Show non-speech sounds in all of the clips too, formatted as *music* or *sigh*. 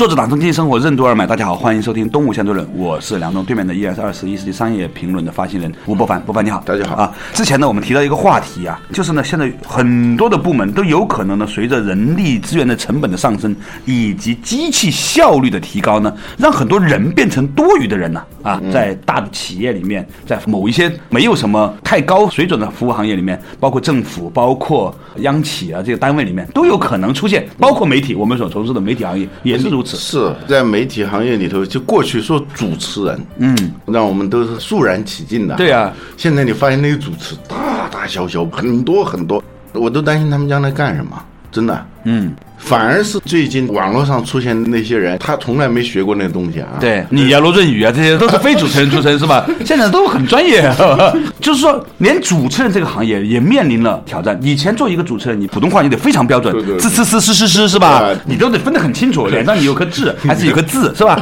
作者打通经济生活任督二脉，大家好，欢迎收听东吴相对论，我是梁东，对面的依然是二十一世纪商业评论的发行人吴伯凡，伯凡你好，大家好啊。之前呢，我们提到一个话题啊，就是呢，现在很多的部门都有可能呢，随着人力资源的成本的上升，以及机器效率的提高呢，让很多人变成多余的人了啊，在大的企业里面，在某一些没有什么太高水准的服务行业里面，包括政府、包括央企啊这些单位里面，都有可能出现，包括媒体，我们所从事的媒体行业也是如此。是在媒体行业里头，就过去说主持人，嗯，让我们都是肃然起敬的。对啊，现在你发现那个主持大大小小很多很多，我都担心他们将来干什么，真的。嗯，反而是最近网络上出现的那些人，他从来没学过那个东西啊。对你啊，罗振宇啊，这些都是非主持人出身是吧？*laughs* 现在都很专业，*laughs* 就是说，连主持人这个行业也面临了挑战。以前做一个主持人，你普通话你得非常标准，对对滋滋滋滋滋滋是吧？你都得分得很清楚，脸上你有颗痣还是有个字是吧？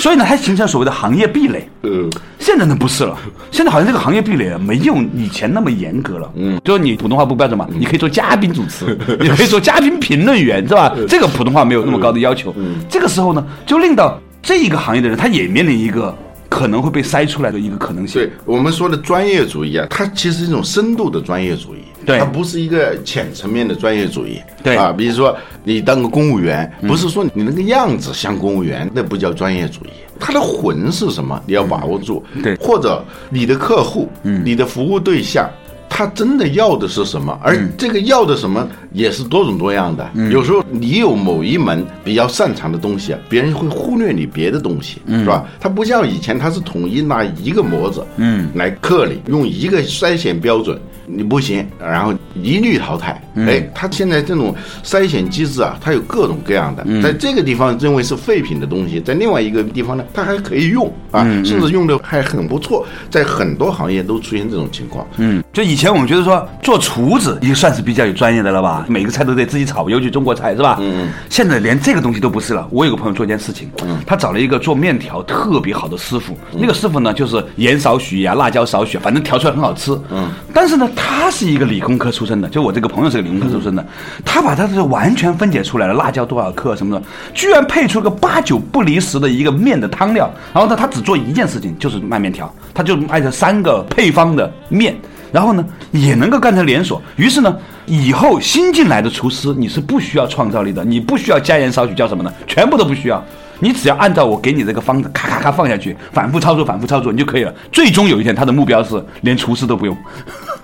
所以呢，还形成所谓的行业壁垒。嗯，现在呢不是了，现在好像这个行业壁垒啊没有以前那么严格了。嗯，就是你普通话不标准嘛，你可以做嘉宾主持，*laughs* 你可以做嘉宾评论员是吧？这个普通话没有那么高的要求。嗯，这个时候呢，就令到这一个行业的人，他也面临一个可能会被筛出来的一个可能性。对我们说的专业主义啊，它其实是一种深度的专业主义，对它不是一个浅层面的专业主义。对啊，比如说你当个公务员，不是说你那个样子像公务员，那不叫专业主义。他的魂是什么？你要把握住。对或者你的客户，嗯，你的服务对象。他真的要的是什么？而这个要的什么也是多种多样的。有时候你有某一门比较擅长的东西啊，别人会忽略你别的东西，是吧？他不像以前，他是统一拿一个模子，嗯，来刻你，用一个筛选标准，你不行，然后一律淘汰。哎，他现在这种筛选机制啊，它有各种各样的，在这个地方认为是废品的东西，在另外一个地方呢，它还可以用啊，甚至用的还很不错，在很多行业都出现这种情况。嗯，就以前我们觉得说做厨子已经算是比较有专业的了吧，每个菜都得自己炒，尤其中国菜是吧？嗯。现在连这个东西都不是了。我有个朋友做一件事情，嗯他找了一个做面条特别好的师傅，那个师傅呢就是盐少许呀，辣椒少许，反正调出来很好吃。嗯。但是呢，他是一个理工科出身的，就我这个朋友是个理工科出身的，他把他的完全分解出来了，辣椒多少克什么的，居然配出个八九不离十的一个面的汤料。然后呢，他只做一件事情，就是卖面条，他就按照三个配方的面。然后呢，也能够干成连锁。于是呢，以后新进来的厨师你是不需要创造力的，你不需要加盐少许，叫什么呢？全部都不需要。你只要按照我给你这个方子，咔咔咔放下去，反复操作，反复操作，你就可以了。最终有一天，他的目标是连厨师都不用，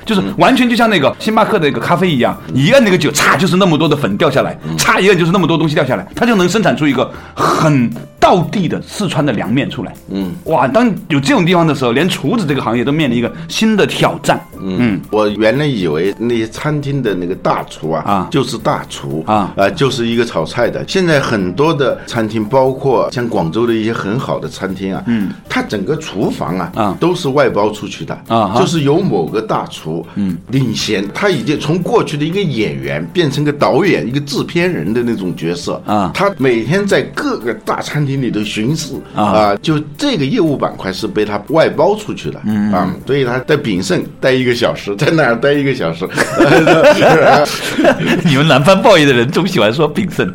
就是完全就像那个星巴克的那个咖啡一样，一按那个酒，嚓就是那么多的粉掉下来，嚓一按就是那么多东西掉下来，它就能生产出一个很道地的四川的凉面出来。嗯，哇，当有这种地方的时候，连厨子这个行业都面临一个新的挑战。嗯，我原来以为那些餐厅的那个大厨啊，啊。就是大厨啊。啊，就是一个炒菜的。现在很多的餐厅，包括像广州的一些很好的餐厅啊，嗯，它整个厨房啊，啊。都是外包出去的啊就是由某个大厨，嗯，领衔，他已经从过去的一个演员变成个导演、一个制片人的那种角色。啊。他每天在各个大餐厅里头巡视啊。就这个业务板块是被他外包出去的，嗯。啊，所以他在炳胜待一个小时，在那儿待一个小时，*laughs* 你们南方报业的人总喜欢说炳胜。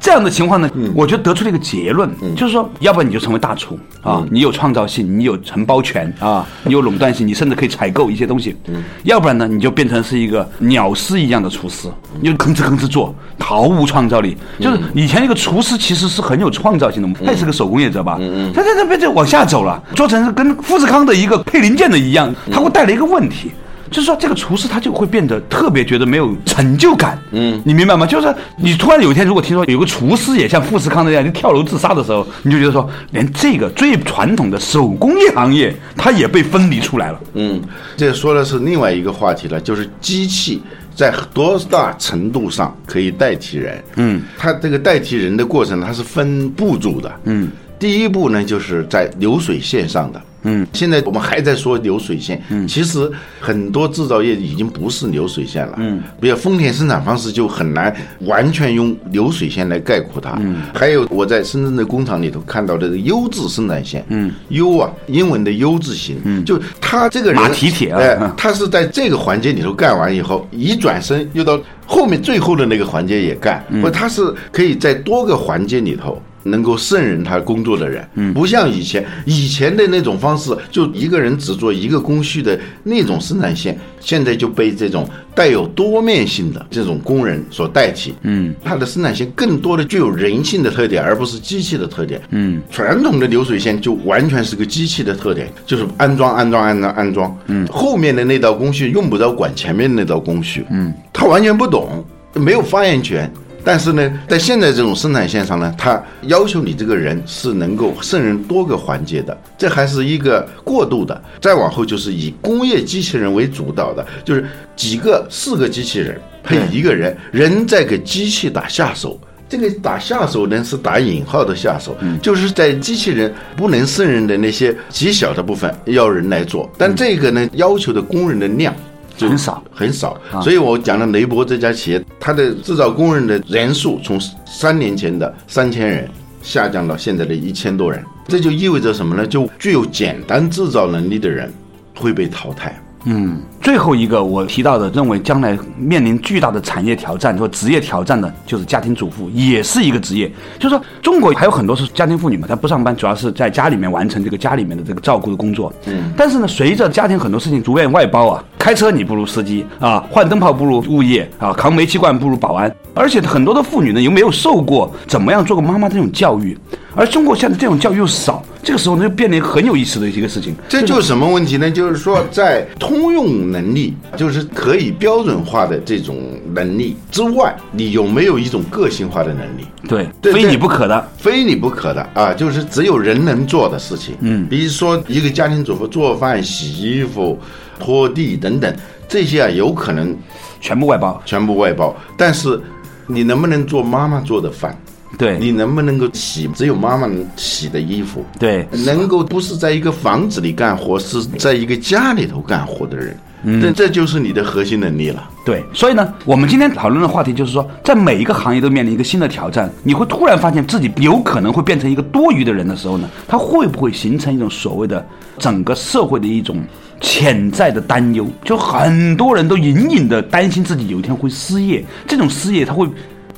这样的情况呢，我就得得出了一个结论，就是说，要不然你就成为大厨啊，你有创造性，你有承包权啊，你有垄断性，你甚至可以采购一些东西；要不然呢，你就变成是一个鸟师一样的厨师，你就吭哧吭哧做，毫无创造力。就是以前一个厨师其实是很有创造性的，他也是个手工业者吧，他在这边就往下走了，做成是跟富士康的一个配零件的一样，他会带来一个问题。就是说，这个厨师他就会变得特别觉得没有成就感。嗯，你明白吗？就是你突然有一天，如果听说有个厨师也像富士康那样就跳楼自杀的时候，你就觉得说，连这个最传统的手工业行业，它也被分离出来了。嗯，这说的是另外一个话题了，就是机器在多大程度上可以代替人？嗯，它这个代替人的过程，它是分步骤的。嗯，第一步呢，就是在流水线上的。嗯，现在我们还在说流水线，嗯，其实很多制造业已经不是流水线了，嗯，比如丰田生产方式就很难完全用流水线来概括它，嗯，还有我在深圳的工厂里头看到的这个优质生产线，嗯，优啊，英文的优质型，嗯，就他这个人马蹄铁啊。哎，他是在这个环节里头干完以后，一转身又到后面最后的那个环节也干，不，他是可以在多个环节里头。能够胜任他工作的人，嗯，不像以前以前的那种方式，就一个人只做一个工序的那种生产线，现在就被这种带有多面性的这种工人所代替，嗯，它的生产线更多的具有人性的特点，而不是机器的特点，嗯，传统的流水线就完全是个机器的特点，就是安装安装安装安装，嗯，后面的那道工序用不着管前面那道工序，嗯，他完全不懂，没有发言权。但是呢，在现在这种生产线上呢，它要求你这个人是能够胜任多个环节的，这还是一个过渡的。再往后就是以工业机器人为主导的，就是几个四个机器人配一个人，人在给机器打下手。这个打下手呢是打引号的下手，就是在机器人不能胜任的那些极小的部分要人来做，但这个呢要求的工人的量。很少很少，所以我讲了雷柏这家企业，它的制造工人的人数从三年前的三千人下降到现在的一千多人，这就意味着什么呢？就具有简单制造能力的人会被淘汰。嗯，最后一个我提到的，认为将来面临巨大的产业挑战或职业挑战的，就是家庭主妇，也是一个职业。就是说，中国还有很多是家庭妇女嘛，她不上班，主要是在家里面完成这个家里面的这个照顾的工作。嗯。但是呢，随着家庭很多事情逐渐外包啊，开车你不如司机啊，换灯泡不如物业啊，扛煤气罐不如保安。而且很多的妇女呢，又没有受过怎么样做个妈妈这种教育，而中国现在这种教育又少。这个时候呢，就变得很有意思的一个事情。这就是什么问题呢？就是说，在通用能力，就是可以标准化的这种能力之外，你有没有一种个性化的能力？对，非你不可的，非你不可的啊！就是只有人能做的事情。嗯，比如说一个家庭主妇做饭、洗衣服、拖地等等，这些啊，有可能全部外包，全部外包。但是，你能不能做妈妈做的饭？对你能不能够洗只有妈妈能洗的衣服？对，能够不是在一个房子里干活，是在一个家里头干活的人，这这就是你的核心能力了。对，所以呢，我们今天讨论的话题就是说，在每一个行业都面临一个新的挑战，你会突然发现自己有可能会变成一个多余的人的时候呢，他会不会形成一种所谓的整个社会的一种潜在的担忧？就很多人都隐隐的担心自己有一天会失业，这种失业他会。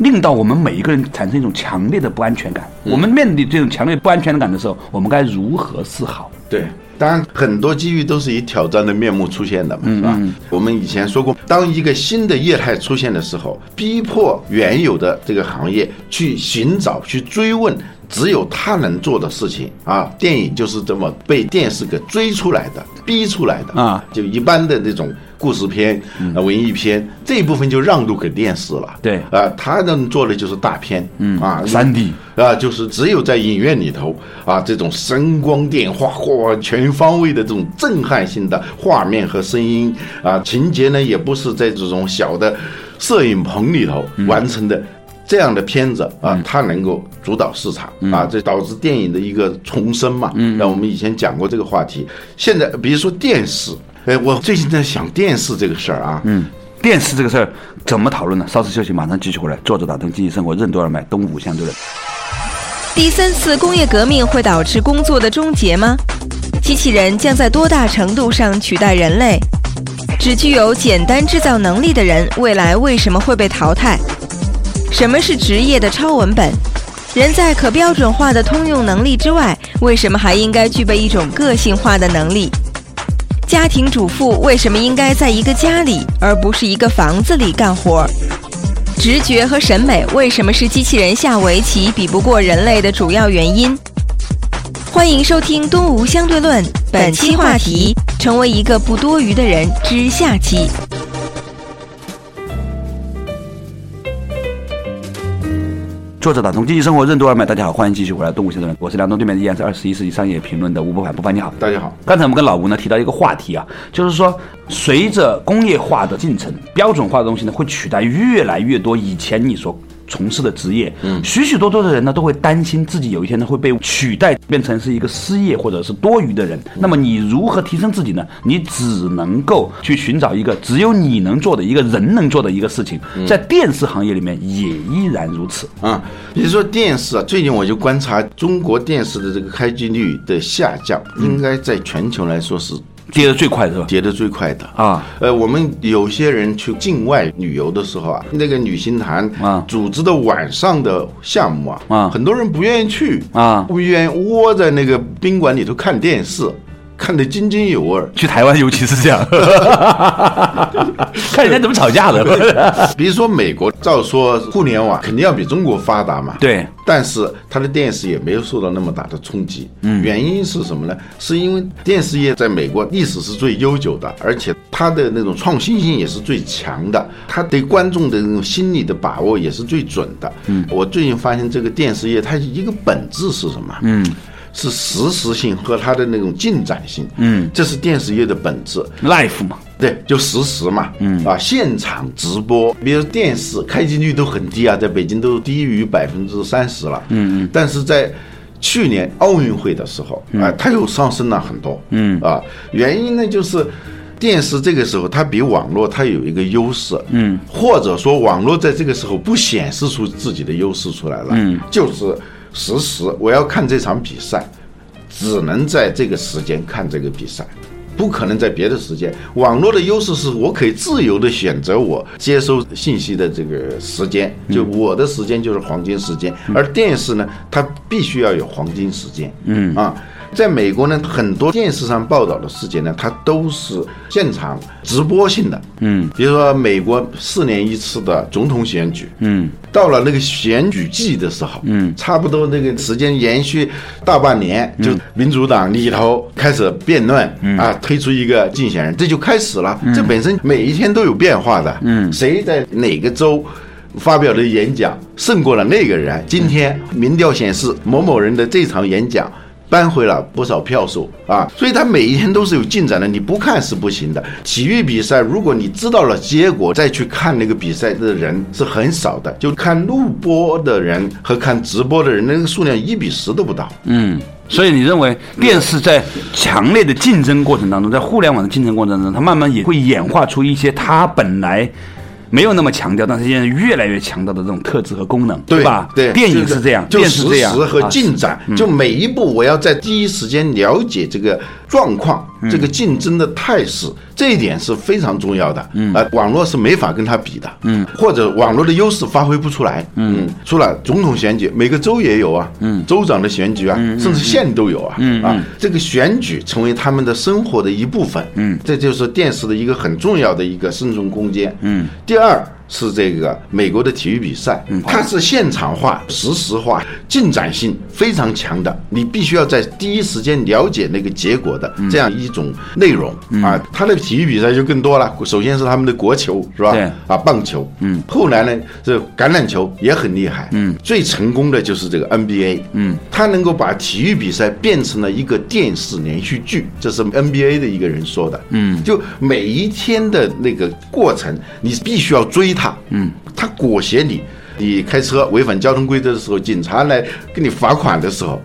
令到我们每一个人产生一种强烈的不安全感。我们面对这种强烈不安全感的时候，我们该如何是好？对，当然很多机遇都是以挑战的面目出现的嘛，是吧？我们以前说过，当一个新的业态出现的时候，逼迫原有的这个行业去寻找、去追问。只有他能做的事情啊！电影就是这么被电视给追出来的、逼出来的啊！就一般的这种故事片、文艺片这一部分就让渡给电视了。对。啊，他能做的就是大片，嗯。啊，三 D 啊，就是只有在影院里头啊，这种声光电化或全方位的这种震撼性的画面和声音啊，情节呢也不是在这种小的摄影棚里头完成的。这样的片子啊，它能够主导市场啊，这导致电影的一个重生嘛。那我们以前讲过这个话题。现在比如说电视，哎，我最近在想电视这个事儿啊。嗯，电视这个事儿怎么讨论呢？稍事休息，马上继续回来。坐着打通经济生活任督二脉，东吴相对论。第三次工业革命会导致工作的终结吗？机器人将在多大程度上取代人类？只具有简单制造能力的人，未来为什么会被淘汰？什么是职业的超文本？人在可标准化的通用能力之外，为什么还应该具备一种个性化的能力？家庭主妇为什么应该在一个家里，而不是一个房子里干活？直觉和审美为什么是机器人下围棋比不过人类的主要原因？欢迎收听《东吴相对论》，本期话题：成为一个不多余的人之下期。作者打通经济生活任督二脉，大家好，欢迎继续回来动物先生，我是梁东，对面依然是二十一世纪商业评论的吴博凡，不凡你好。大家好，刚才我们跟老吴呢提到一个话题啊，就是说随着工业化的进程，标准化的东西呢会取代越来越多以前你所从事的职业，嗯，许许多多的人呢都会担心自己有一天呢会被取代，变成是一个失业或者是多余的人。那么你如何提升自己呢？你只能够去寻找一个只有你能做的一个人能做的一个事情，在电视行业里面也依然如此。啊，比如说电视啊，最近我就观察中国电视的这个开机率的下降，应该在全球来说是跌得最快是吧？跌得最快的。啊。呃，我们有些人去境外旅游的时候啊，那个旅行团啊。组织的晚上的项目啊，啊。很多人不愿意去啊。不愿意窝在那个宾馆里头看电视，看得津津有味儿。去台湾尤其是这样，*laughs* 看人家怎么吵架的。比如说美国，照说互联网肯定要比中国发达嘛，对，但是它的电视也没有受到那么大的冲击。嗯，原因是什么呢？是因为电视业在美国历史是最悠久的，而且它的那种创新性也是最强的，它对观众的那种心理的把握也是最准的。嗯，我最近发现这个电视业它一个本质是什么？嗯。是实时性和它的那种进展性，嗯，这是电视业的本质。life 嘛，对，就实时嘛，嗯。啊，现场直播，比如电视开机率都很低啊，在北京都低于百分之三十了，嗯嗯，但是在去年奥运会的时候啊，它又上升了很多，嗯。啊，原因呢就是。电视这个时候，它比网络它有一个优势，嗯，或者说网络在这个时候不显示出自己的优势出来了，嗯，就是实时，我要看这场比赛，只能在这个时间看这个比赛，不可能在别的时间。网络的优势是我可以自由的选择我接收信息的这个时间，就我的时间就是黄金时间，而电视呢，它必须要有黄金时间。嗯啊，在美国呢，很多电视上报道的事件呢，它都是现场直播性的。嗯，比如说美国四年一次的总统选举。嗯，到了那个选举季的时候，嗯，差不多那个时间延续大半年，就民主党里头开始辩论，啊，推出一个竞选人，这就开始了。这本身每一天都有变化的，嗯，谁在哪个州？发表的演讲胜过了那个人。今天民调显示某某人的这场演讲扳回了不少票数啊，所以他每一天都是有进展的，你不看是不行的。体育比赛，如果你知道了结果再去看那个比赛的人是很少的，就看录播的人和看直播的人那个数量一比十都不到。嗯，所以你认为电视在强烈的竞争过程当中，在互联网的竞争过程当中，它慢慢也会演化出一些它本来没有那么强调，但是现在越来越强调的这种特质和功能，对吧？对，电影是这样，就实电视这样时和啊进展，就每一步我要在第一时间了解这个状况，这个竞争的态势，这一点是非常重要的。嗯，啊，网络是没法跟它比的。嗯，或者网络的优势发挥不出来。嗯，除了总统选举，每个州也有啊。嗯，州长的选举啊，甚至县都有啊。嗯啊，这个选举成为他们的生活的一部分。嗯，这就是电视的一个很重要的一个生存空间。嗯，第二。是这个美国的体育比赛，它是现场化、实时化、进展性非常强的，你必须要在第一时间了解那个结果的这样一种内容。啊。它的体育比赛就更多了，首先是他们的国球，是吧？对。啊，棒球，嗯，后来呢，这橄榄球也很厉害，嗯，最成功的就是这个 NBA，嗯，它能够把体育比赛变成了一个电视连续剧，这是 NBA 的一个人说的，嗯，就每一天的那个过程，你必须要追它，嗯，他裹挟你，你开车违反交通规则的时候，警察来给你罚款的时候。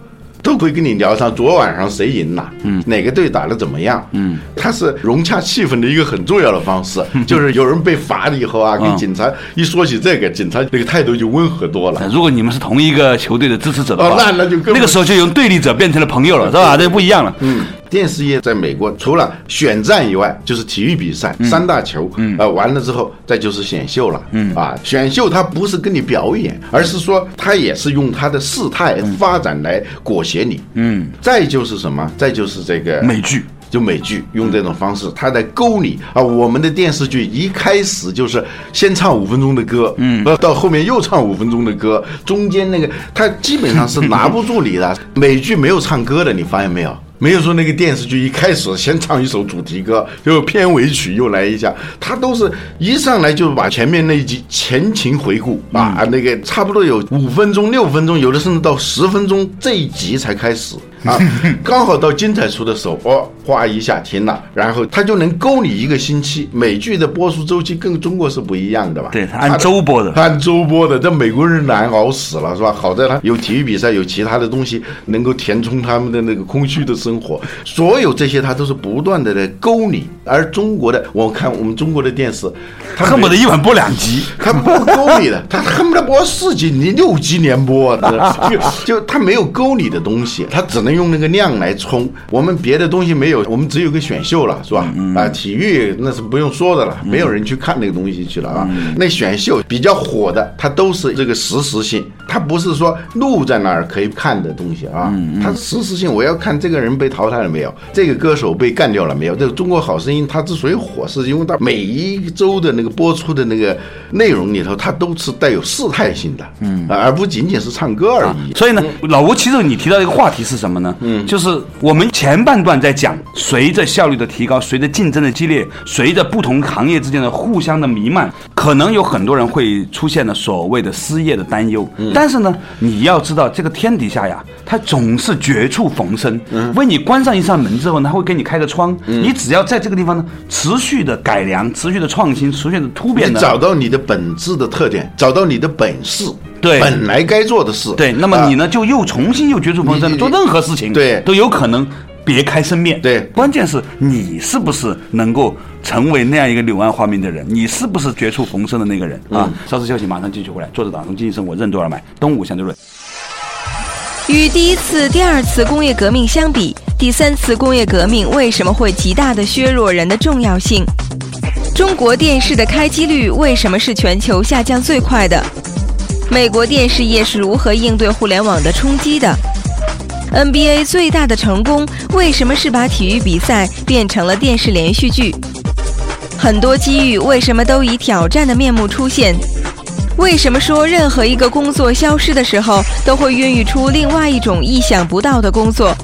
都会跟你聊上昨晚上谁赢了，嗯，哪个队打的怎么样，嗯，它是融洽气氛的一个很重要的方式，*laughs* 就是有人被罚了以后啊，跟警察一说起这个，警察那个态度就温和多了。如果你们是同一个球队的支持者的话，哦那那就更那个时候就由对立者变成了朋友了，是吧？这不一样了。嗯，电视业在美国除了选战以外，就是体育比赛、三大球，嗯，呃，完了之后再就是选秀了，嗯啊，选秀它不是跟你表演，而是说它也是用它的事态发展来裹挟你，嗯，再就是什么？再就是这个美剧。就美剧用这种方式，他在勾你啊。我们的电视剧一开始就是先唱五分钟的歌，嗯，到后面又唱五分钟的歌，中间那个他基本上是拿不住你的。*laughs* 美剧没有唱歌的，你发现没有？没有说那个电视剧一开始先唱一首主题歌，就片尾曲又来一下，他都是一上来就把前面那一集前情回顾啊，那个差不多有五分钟、六分钟，有的甚至到十分钟，这一集才开始。啊，刚好到精彩处的时候，哦，哗一下停了，然后它就能勾你一个星期。美剧的播出周期跟中国是不一样的吧？对，它按周播的，按周播的。这美国人难熬死了，是吧？好在他有体育比赛，有其他的东西能够填充他们的那个空虚的生活。所有这些，他都是不断的在勾你。而中国的，我看我们中国的电视，他恨不得一晚播两集，他不勾你的，*laughs* 他恨不得播四集，你六集连播，*laughs* 就就他没有勾你的东西，他只能。用那个量来冲，我们别的东西没有，我们只有个选秀了，是吧？啊，体育那是不用说的了，没有人去看那个东西去了啊。那选秀比较火的，它都是这个实时性，它不是说录在那儿可以看的东西啊。它实时性，我要看这个人被淘汰了没有，这个歌手被干掉了没有。这个《中国好声音》它之所以火，是因为它每一周的那个播出的那个内容里头，它都是带有事态性的，嗯，而不仅仅是唱歌而已。所以呢，老吴，其实你提到一个话题是什么呢？嗯，就是我们前半段在讲，随着效率的提高，随着竞争的激烈，随着不同行业之间的互相的弥漫，可能有很多人会出现了所谓的失业的担忧。但是呢，你要知道，这个天底下呀，它总是绝处逢生。嗯为你关上一扇门之后呢，它会给你开个窗。嗯你只要在这个地方呢，持续的改良，持续的创新，持续的突变，找到你的本质的特点，找到你的本事。对，本来该做的事。对，那么你呢，就又重新又绝处逢生的做任何事情，对，都有可能别开生面。对，关键是你是不是能够成为那样一个柳暗花明的人？你是不是绝处逢生的那个人啊？稍事休息，马上继续回来。作者打通经济生活任督二脉，东吴相对论。与第一次、第二次工业革命相比，第三次工业革命为什么会极大的削弱人的重要性？中国电视的开机率为什么是全球下降最快的？美国电视业是如何应对互联网的冲击的？NBA 最大的成功为什么是把体育比赛变成了电视连续剧？很多机遇为什么都以挑战的面目出现？为什么说任何一个工作消失的时候都会孕育出另外一种意想不到的工作？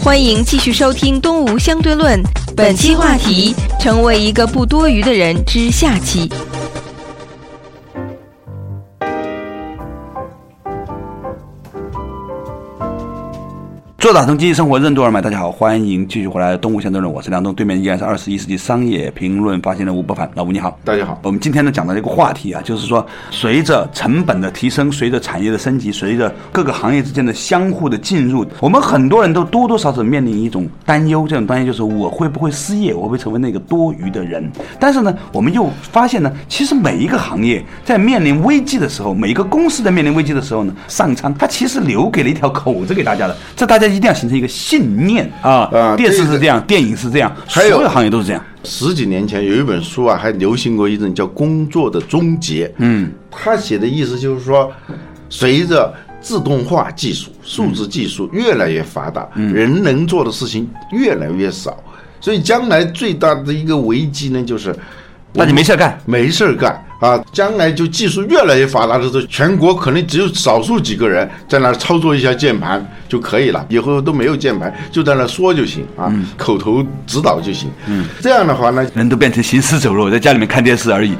欢迎继续收听《东吴相对论》，本期话题：成为一个不多余的人之下期。做打通经济生活任督二脉，大家好，欢迎继续回来东吴相对论，我是梁东，对面依然是二十一世纪商业评论发行人吴伯凡，老吴你好，大家好。我们今天呢讲的这个话题啊，就是说随着成本的提升，随着产业的升级，随着各个行业之间的相互的进入，我们很多人都多多少少面临一种担忧，这种担忧就是我会不会失业，我会不会成为那个多余的人。但是呢，我们又发现呢，其实每一个行业在面临危机的时候，每一个公司在面临危机的时候呢，上苍它其实留给了一条口子给大家的，这大家。一定要形成一个信念啊！啊，电视是这样，电影是这样，所有行业都是这样。十几年前有一本书啊，还流行过一阵叫《工作的终结》。嗯，他写的意思就是说，随着自动化技术、数字技术越来越发达，人能做的事情越来越少，所以将来最大的一个危机呢，就是那你没事干，没事干。啊，将来就技术越来越发达的时候，全国可能只有少数几个人在那操作一下键盘就可以了，以后都没有键盘，就在那说就行啊，口头指导就行。嗯，这样的话呢，人都变成行尸走肉，在家里面看电视而已。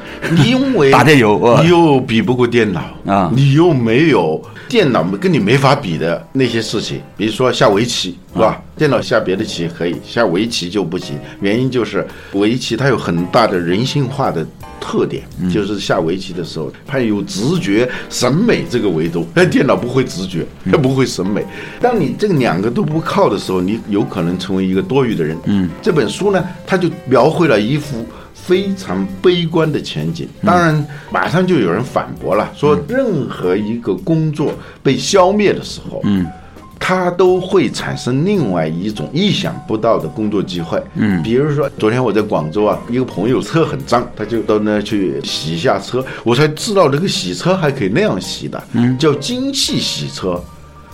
因为 *laughs* 打电游，你又比不过电脑啊，你又没有电脑跟你没法比的那些事情，比如说下围棋是吧？电脑下别的棋可以，下围棋就不行，原因就是围棋它有很大的人性化的。特点就是下围棋的时候，它有直觉、审美这个维度。哎，电脑不会直觉，它不会审美。当你这两个都不靠的时候，你有可能成为一个多余的人。嗯，这本书呢，它就描绘了一幅非常悲观的前景。当然，马上就有人反驳了，说任何一个工作被消灭的时候，嗯。它都会产生另外一种意想不到的工作机会，嗯，比如说昨天我在广州啊，一个朋友车很脏，他就到那去洗一下车，我才知道这个洗车还可以那样洗的，嗯，叫精细洗车，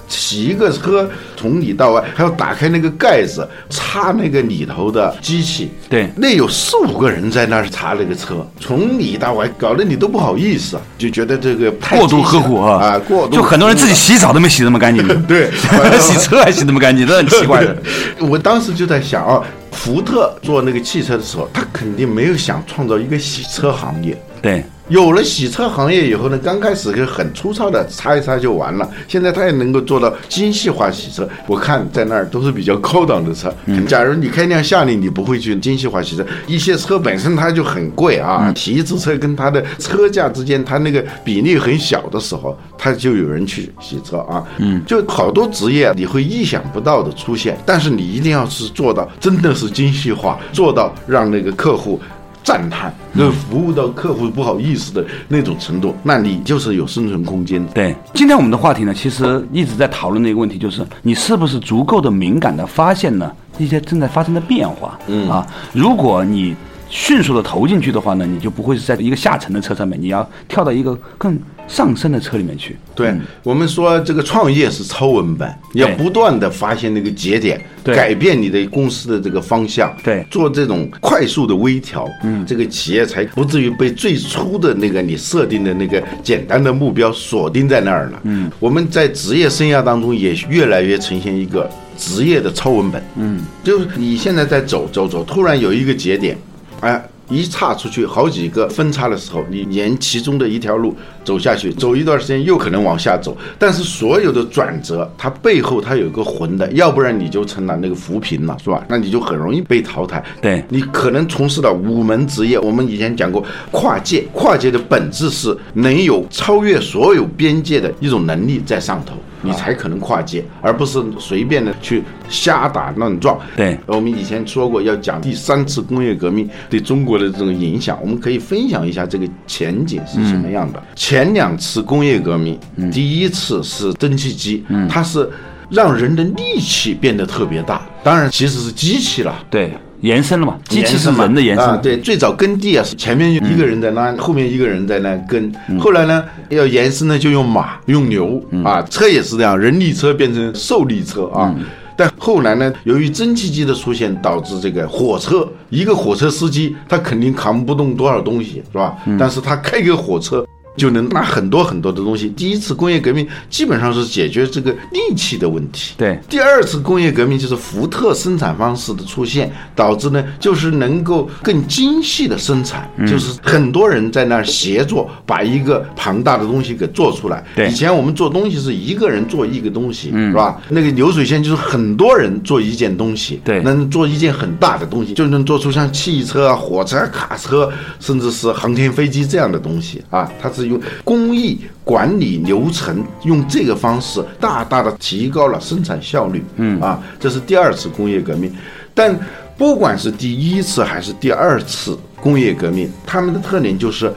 洗一个车从里到外还要打开那个盖子，擦那个里头的机器。对。那有四五个人在那儿擦那个车，从里到外，搞得你都不好意思，就觉得这个太过度呵护啊。啊，过度就很多人自己洗澡都没洗那么干净，*laughs* 对。*laughs* 洗车还洗那么干净，这很奇怪的。*laughs* 我当时就在想啊，福特做那个汽车的时候，他肯定没有想创造一个洗车行业。对，有了洗车行业以后呢，刚开始是很粗糙的擦一擦就完了，现在它也能够做到精细化洗车。我看在那儿都是比较高档的车。假如你开辆夏利，你不会去精细化洗车。一些车本身它就很贵啊，提一次车跟它的车价之间，它那个比例很小的时候，它就有人去洗车啊。嗯，就好多职业你会意想不到的出现，但是你一定要是做到真的是精细化，做到让那个客户。赞叹，那服务到客户不好意思的那种程度，那你就是有生存空间。对，今天我们的话题呢，其实一直在讨论的一个问题，就是你是不是足够的敏感的发现了一些正在发生的变化。嗯啊，如果你迅速的投进去的话呢，你就不会是在一个下沉的车上面，你要跳到一个更上升的车里面去。对、我们说，这个创业是超文本，你要不断的发现那个节点，改变你的公司的这个方向，对。做这种快速的微调，嗯，这个企业才不至于被最初的那个你设定的那个简单的目标锁定在那儿了。嗯，我们在职业生涯当中也越来越呈现一个职业的超文本。嗯，就是你现在在走走走，突然有一个节点，哎。一岔出去好几个分叉的时候，你沿其中的一条路走下去，走一段时间又可能往下走。但是所有的转折，它背后它有个魂的，要不然你就成了那个浮萍了，是吧？那你就很容易被淘汰。对你可能从事了五门职业，我们以前讲过跨界，跨界的本质是能有超越所有边界的一种能力在上头。你才可能跨界，而不是随便的去瞎打乱撞。对。我们以前说过要讲第三次工业革命对中国的这种影响，我们可以分享一下这个前景是什么样的。前两次工业革命，第一次是蒸汽机，它是让人的力气变得特别大，当然其实是机器了。对，延伸了嘛，机器是嘛人的延伸。啊。对，最早耕地啊是前面一个人在那，后面一个人在那耕。后来呢，要延伸呢就用马、用牛啊，车也是这样，人力车变成兽力车啊。但后来呢，由于蒸汽机的出现，导致这个火车，一个火车司机他肯定扛不动多少东西，是吧？但是他开个火车。就能拿很多很多的东西。第一次工业革命基本上是解决这个力气的问题。对第二次工业革命就是福特生产方式的出现，导致呢就是能够更精细的生产，就是很多人在那儿协作，把一个庞大的东西给做出来。对以前我们做东西是一个人做一个东西，是吧？那个流水线就是很多人做一件东西，对能做一件很大的东西，就能做出像汽车啊、火车啊、卡车，甚至是航天飞机这样的东西啊。它是用工艺管理流程，用这个方式大大的提高了生产效率。嗯啊，这是第二次工业革命。但不管是第一次还是第二次工业革命，他们的特点就是。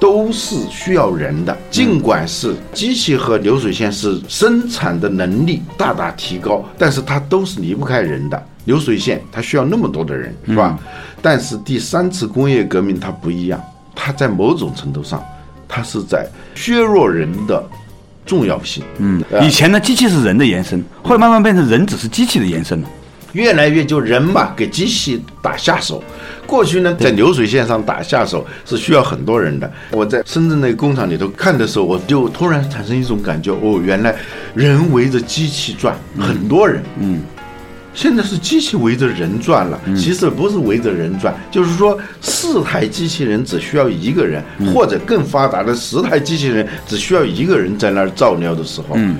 都是需要人的，尽管是机器和流水线是生产的能力大大提高，但是它都是离不开人的。流水线它需要那么多的人，是吧？但是第三次工业革命它不一样，它在某种程度上，它是在削弱人的重要性。嗯，以前呢，机器是人的延伸，后来慢慢变成人只是机器的延伸了。越来越就人嘛，给机器打下手。过去呢，在流水线上打下手是需要很多人的。我在深圳那个工厂里头看的时候，我就突然产生一种感觉：哦，原来人围着机器转，很多人。嗯，现在是机器围着人转了。其实不是围着人转，就是说四台机器人只需要一个人，或者更发达的十台机器人只需要一个人在那儿照料的时候。嗯。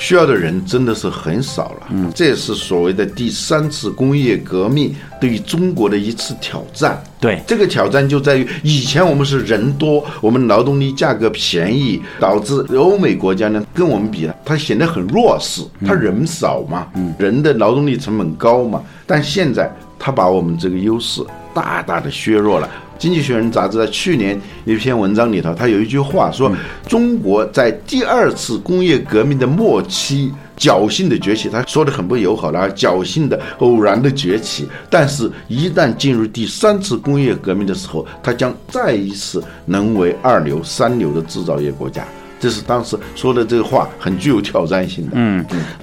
需要的人真的是很少了，嗯，这也是所谓的第三次工业革命对于中国的一次挑战。对。这个挑战就在于，以前我们是人多，我们劳动力价格便宜，导致欧美国家呢跟我们比，它显得很弱势，它人少嘛，嗯，人的劳动力成本高嘛，但现在它把我们这个优势大大的削弱了。《经济学人》杂志在去年一篇文章里头，他有一句话说：“中国在第二次工业革命的末期侥幸的崛起。”他说的很不友好了，侥幸的、偶然的崛起。但是，一旦进入第三次工业革命的时候，它将再一次沦为二流、三流的制造业国家。这是当时说的这个话很具有挑战性的。嗯，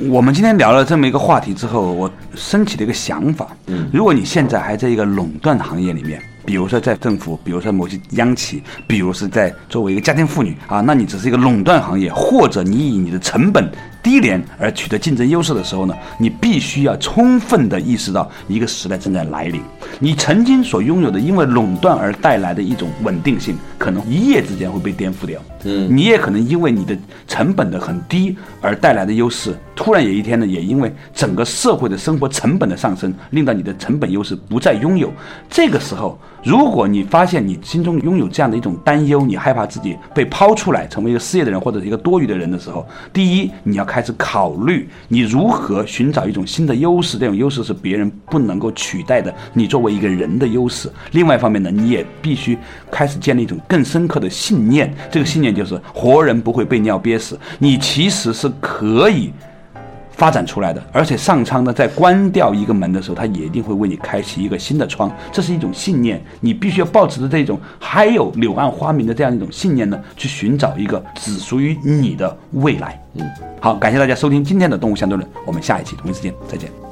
我们今天聊了这么一个话题之后，我升起了一个想法。嗯，如果你现在还在一个垄断行业里面，比如说在政府，比如说某些央企，比如是在作为一个家庭妇女啊，那你只是一个垄断行业，或者你以你的成本低廉而取得竞争优势的时候呢，你必须要充分的意识到一个时代正在来临。你曾经所拥有的因为垄断而带来的一种稳定性，可能一夜之间会被颠覆掉。嗯，你也可能因为你的成本的很低而带来的优势，突然有一天呢，也因为整个社会的生活成本的上升，令到你的成本优势不再拥有。这个时候，如果你发现你心中拥有这样的一种担忧，你害怕自己被抛出来成为一个失业的人或者是一个多余的人的时候，第一，你要开始考虑你如何寻找一种新的优势，这种优势是别人不能够取代的，你作为一个人的优势。另外一方面呢，你也必须开始建立一种更深刻的信念，这个信念就是活人不会被尿憋死，你其实是可以。发展出来的，而且上苍呢，在关掉一个门的时候，他也一定会为你开启一个新的窗。这是一种信念，你必须要抱持着这种还有柳暗花明的这样一种信念呢，去寻找一个只属于你的未来。嗯，好，感谢大家收听今天的动物相对论，我们下一期同一时间再见。